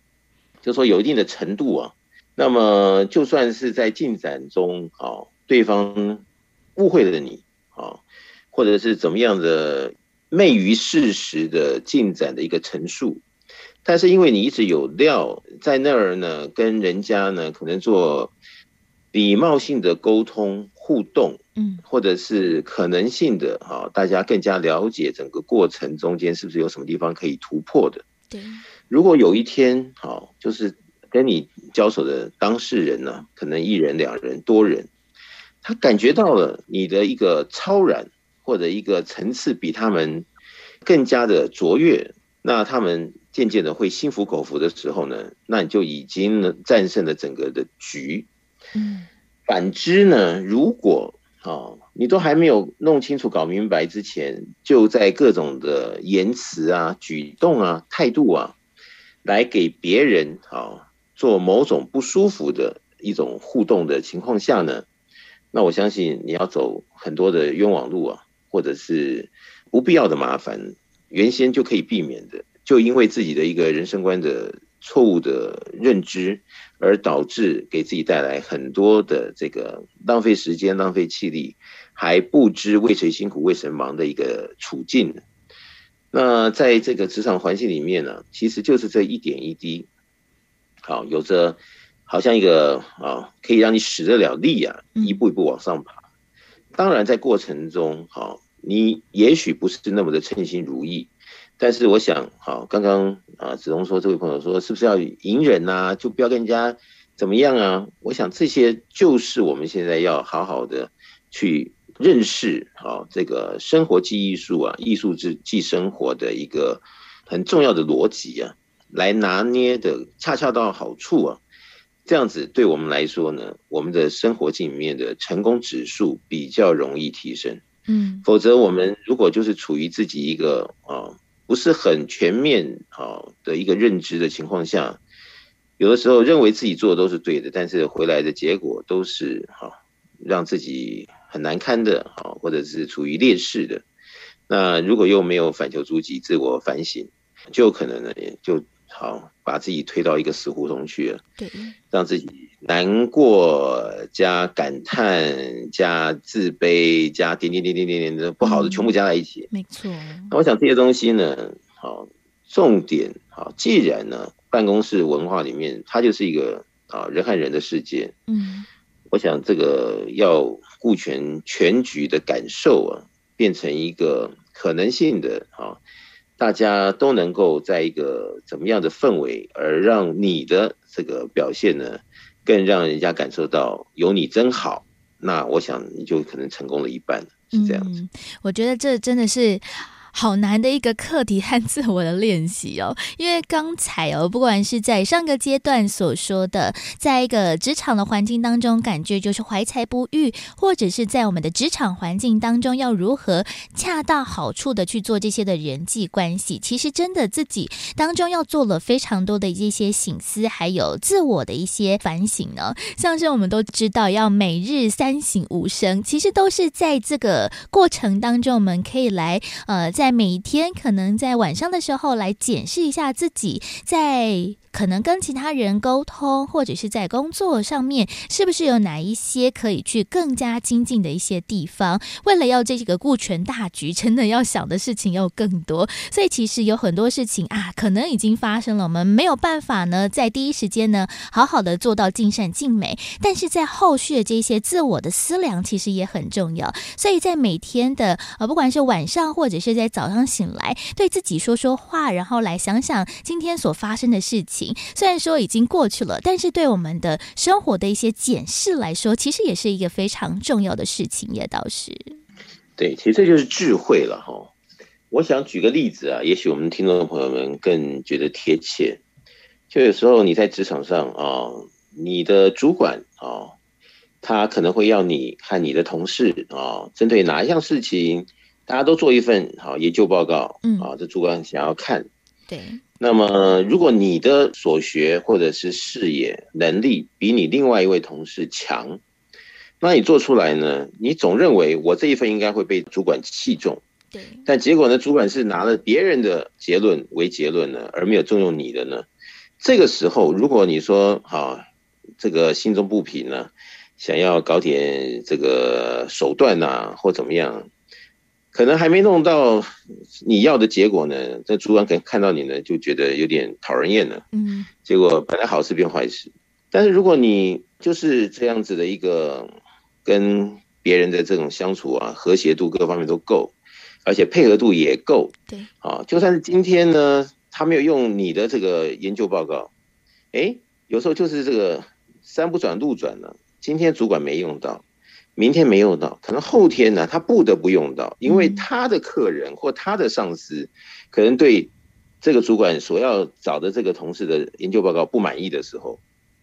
就是说有一定的程度啊，那么就算是在进展中啊，对方误会了你啊，或者是怎么样的。昧于事实的进展的一个陈述，但是因为你一直有料在那儿呢，跟人家呢可能做礼貌性的沟通互动，嗯，或者是可能性的哈，大家更加了解整个过程中间是不是有什么地方可以突破的？
对，
如果有一天好，就是跟你交手的当事人呢，可能一人、两人、多人，他感觉到了你的一个超然。或者一个层次比他们更加的卓越，那他们渐渐的会心服口服的时候呢，那你就已经呢战胜了整个的局。嗯，反之呢，如果啊你都还没有弄清楚、搞明白之前，就在各种的言辞啊、举动啊、态度啊，来给别人啊做某种不舒服的一种互动的情况下呢，那我相信你要走很多的冤枉路啊。或者是不必要的麻烦，原先就可以避免的，就因为自己的一个人生观的错误的认知，而导致给自己带来很多的这个浪费时间、浪费气力，还不知为谁辛苦为谁忙的一个处境。那在这个职场环境里面呢，其实就是这一点一滴，好，有着好像一个啊，可以让你使得了力啊，一步一步往上爬。当然，在过程中，好，你也许不是那么的称心如意，但是我想，好，刚刚啊，子龙说，这位朋友说，是不是要隐忍啊？就不要跟人家怎么样啊？我想这些就是我们现在要好好的去认识，好，这个生活即艺术啊，艺术之即生活的一个很重要的逻辑啊，来拿捏的恰恰到好处啊。这样子对我们来说呢，我们的生活境里面的成功指数比较容易提升。嗯，否则我们如果就是处于自己一个啊不是很全面啊的一个认知的情况下，有的时候认为自己做的都是对的，但是回来的结果都是哈让自己很难堪的啊，或者是处于劣势的。那如果又没有反求诸己、自我反省，就可能呢也就。好，把自己推到一个死胡同去了，对，让自己难过加感叹加自卑加点点点点点点的不好的全部加在一起，没错。那我想这些东西呢，好，重点好，既然呢，办公室文化里面它就是一个啊人和人的世界，嗯，我想这个要顾全全局的感受啊，变成一个可能性的啊。大家都能够在一个怎么样的氛围，而让你的这个表现呢，更让人家感受到有你真好，那我想你就可能成功了一半，是这样子。
嗯，我觉得这真的是。好难的一个课题和自我的练习哦，<laughs> 因为刚才哦，不管是在上个阶段所说的，在一个职场的环境当中，感觉就是怀才不遇，或者是在我们的职场环境当中，要如何恰到好处的去做这些的人际关系，其实真的自己当中要做了非常多的一些醒思，还有自我的一些反省呢。像是我们都知道要每日三省吾身，其实都是在这个过程当中，我们可以来呃在。在每一天，可能在晚上的时候来检视一下自己，在可能跟其他人沟通，或者是在工作上面，是不是有哪一些可以去更加精进的一些地方？为了要这个顾全大局，真的要想的事情要更多，<laughs> 所以其实有很多事情啊，可能已经发生了，我们没有办法呢，在第一时间呢，好好的做到尽善尽美。但是在后续的这些自我的思量，其实也很重要。所以在每天的呃，不管是晚上或者是在早上醒来，对自己说说话，然后来想想今天所发生的事情情。虽然说已经过去了，但是对我们的生活的一些检视来说，其实也是一个非常重要的事情，也倒是。
对，其实这就是智慧了哈。我想举个例子啊，也许我们听众的朋友们更觉得贴切。就有时候你在职场上啊，你的主管啊，他可能会要你和你的同事啊，针对哪一项事情。大家都做一份好研究报告，
嗯，
啊，这主管想要看，
对。
那么，如果你的所学或者是视野能力比你另外一位同事强，那你做出来呢？你总认为我这一份应该会被主管器重，
对。
但结果呢？主管是拿了别人的结论为结论呢，而没有重用你的呢？这个时候，如果你说好，这个心中不平呢，想要搞点这个手段呐，或怎么样？可能还没弄到你要的结果呢，这主管可能看到你呢，就觉得有点讨人厌了。嗯，结果本来好事变坏事。但是如果你就是这样子的一个跟别人的这种相处啊，和谐度各方面都够，而且配合度也够。对，啊，就算是今天呢，他没有用你的这个研究报告，哎，有时候就是这个山不转路转了。今天主管没用到。明天没用到，可能后天呢，他不得不用到，因为他的客人或他的上司，可能对这个主管所要找的这个同事的研究报告不满意的时候，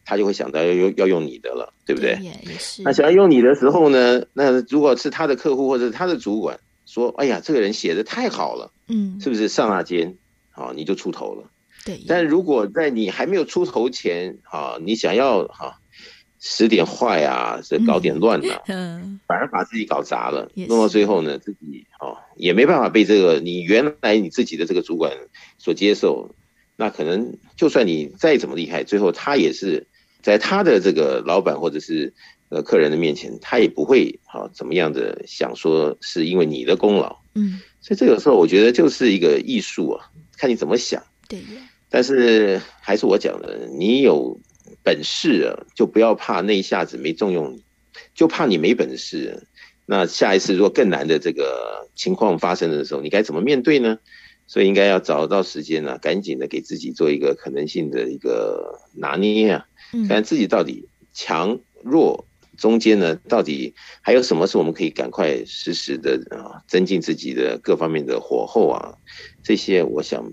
他就会想到要用要用你的了，对不对？也是。那想要用你的时候呢，那如果是他的客户或者是他的主管说：“哎呀，这个人写的太好了，嗯，是不是刹那间啊你就出头了？”对。但如果在你还没有出头前啊，你想要哈。使点坏啊，这搞点乱呐、啊，嗯，<laughs> 反而把自己搞砸了，弄到最后呢，自己哦也没办法被这个你原来你自己的这个主管所接受，那可能就算你再怎么厉害，最后他也是在他的这个老板或者是呃客人的面前，他也不会好、哦、怎么样的想说是因为你的功劳，嗯，所以这个时候我觉得就是一个艺术啊，看你怎么想，对，但是还是我讲的，你有。本事啊，就不要怕那一下子没重用你，就怕你没本事。那下一次如果更难的这个情况发生的时候，你该怎么面对呢？所以应该要找到时间呢、啊，赶紧的给自己做一个可能性的一个拿捏啊，看自己到底强弱中间呢，到底还有什么是我们可以赶快实时的啊，增进自己的各方面的火候啊，这些我想。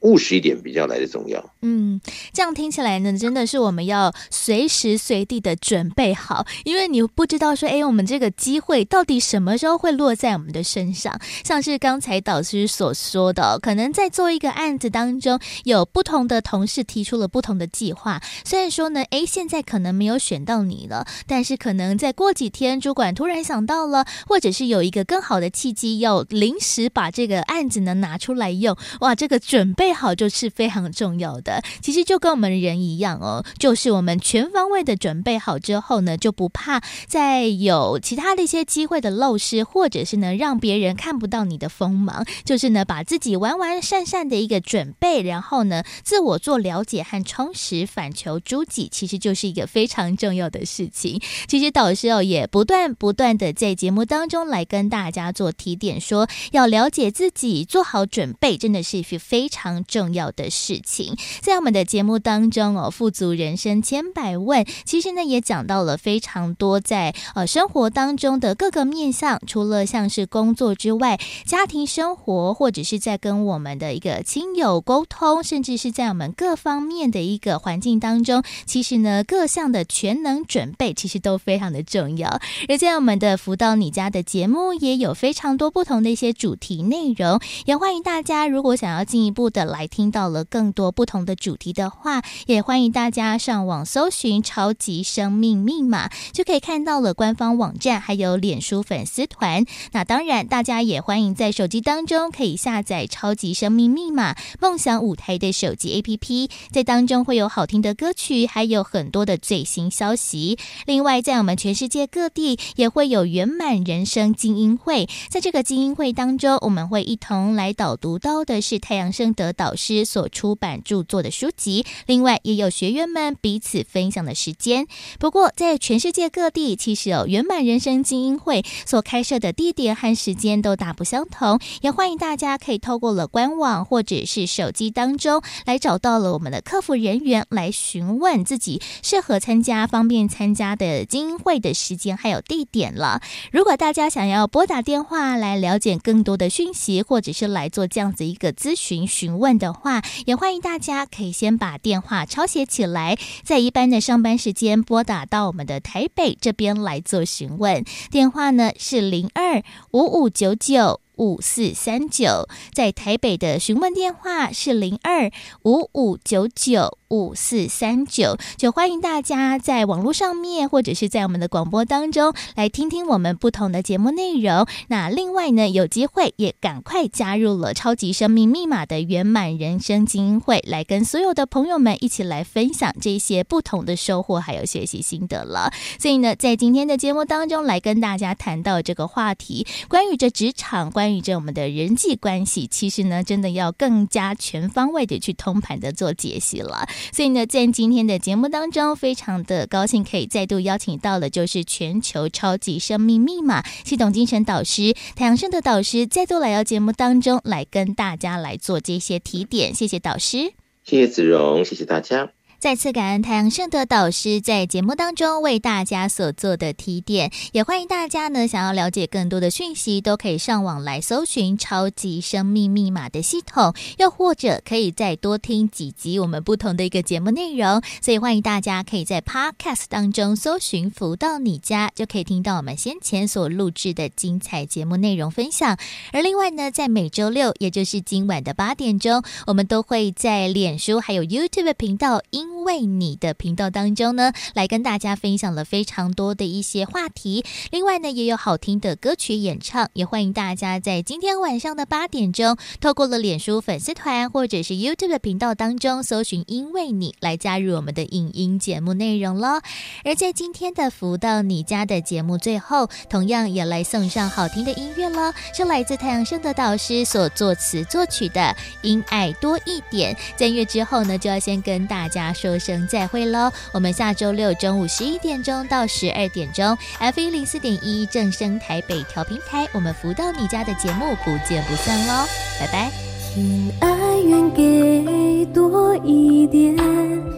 务实一点比较来的重要。
嗯，这样听起来呢，真的是我们要随时随地的准备好，因为你不知道说，哎，我们这个机会到底什么时候会落在我们的身上。像是刚才导师所说的，可能在做一个案子当中，有不同的同事提出了不同的计划。虽然说呢，哎，现在可能没有选到你了，但是可能再过几天，主管突然想到了，或者是有一个更好的契机，要临时把这个案子呢拿出来用。哇，这个准备。好就是非常重要的，其实就跟我们人一样哦，就是我们全方位的准备好之后呢，就不怕再有其他的一些机会的漏失，或者是呢让别人看不到你的锋芒，就是呢把自己完完善善的一个准备，然后呢自我做了解和充实，反求诸己，其实就是一个非常重要的事情。其实导师哦也不断不断的在节目当中来跟大家做提点，说要了解自己，做好准备，真的是非常。重要的事情，在我们的节目当中哦，富足人生千百问，其实呢也讲到了非常多在呃生活当中的各个面向，除了像是工作之外，家庭生活或者是在跟我们的一个亲友沟通，甚至是在我们各方面的一个环境当中，其实呢各项的全能准备其实都非常的重要。而在我们的福到你家的节目也有非常多不同的一些主题内容，也欢迎大家如果想要进一步的。来听到了更多不同的主题的话，也欢迎大家上网搜寻“超级生命密码”，就可以看到了官方网站，还有脸书粉丝团。那当然，大家也欢迎在手机当中可以下载“超级生命密码”梦想舞台的手机 APP，在当中会有好听的歌曲，还有很多的最新消息。另外，在我们全世界各地也会有圆满人生精英会，在这个精英会当中，我们会一同来导读到的是太阳盛德导。师所出版著作做的书籍，另外也有学员们彼此分享的时间。不过，在全世界各地，其实有圆满人生精英会所开设的地点和时间都大不相同。也欢迎大家可以透过了官网或者是手机当中来找到了我们的客服人员来询问自己适合参加、方便参加的精英会的时间还有地点了。如果大家想要拨打电话来了解更多的讯息，或者是来做这样子一个咨询询问。的话，也欢迎大家可以先把电话抄写起来，在一般的上班时间拨打到我们的台北这边来做询问。电话呢是零二五五九九五四三九，在台北的询问电话是零二五五九九五四三九，就欢迎大家在网络上面或者是在我们的广播当中来听听我们不同的节目内容。那另外呢，有机会也赶快加入了超级生命密码的圆满人生精英会，来跟所有的朋友们一起来分享这些不同的收获还有学习心得了。所以呢，在今天的节目当中来跟大家谈到这个话题，关于这职场，关于这我们的人际关系，其实呢，真的要更加全方位的去通盘的做解析了。所以呢，在今天的节目当中，非常的高兴可以再度邀请到了，就是全球超级生命密码系统精神导师太阳盛德导师，再度来到节目当中来跟大家来做这些提点。谢谢导师，
谢谢子荣，谢谢大家。
再次感恩太阳盛德导师在节目当中为大家所做的提点，也欢迎大家呢，想要了解更多的讯息，都可以上网来搜寻“超级生命密码”的系统，又或者可以再多听几集我们不同的一个节目内容。所以欢迎大家可以在 Podcast 当中搜寻“福到你家”，就可以听到我们先前所录制的精彩节目内容分享。而另外呢，在每周六，也就是今晚的八点钟，我们都会在脸书还有 YouTube 频道因为你的频道当中呢，来跟大家分享了非常多的一些话题。另外呢，也有好听的歌曲演唱，也欢迎大家在今天晚上的八点钟，透过了脸书粉丝团或者是 YouTube 的频道当中搜寻“因为你”来加入我们的影音节目内容喽。而在今天的福到你家的节目最后，同样也来送上好听的音乐喽，是来自太阳盛德导师所作词作曲的《因爱多一点》。在月之后呢，就要先跟大家说。说声再会喽！我们下周六中午十一点钟到十二点钟，F 一零四点一正声台北调平台，我们福到你家的节目不见不散喽！拜拜。
天爱愿给多一点，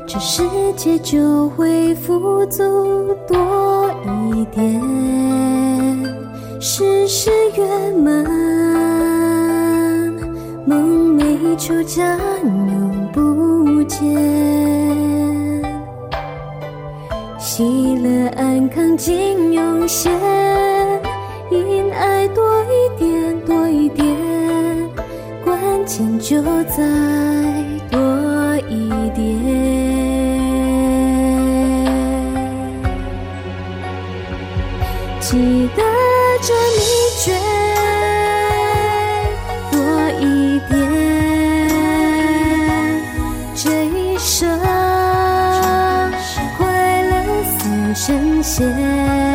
这世界就会富足多一点，事事圆满，梦寐求将永不见。喜乐安康尽永现，因爱多一点多一点，关键就在多一点。记得这秘诀。谢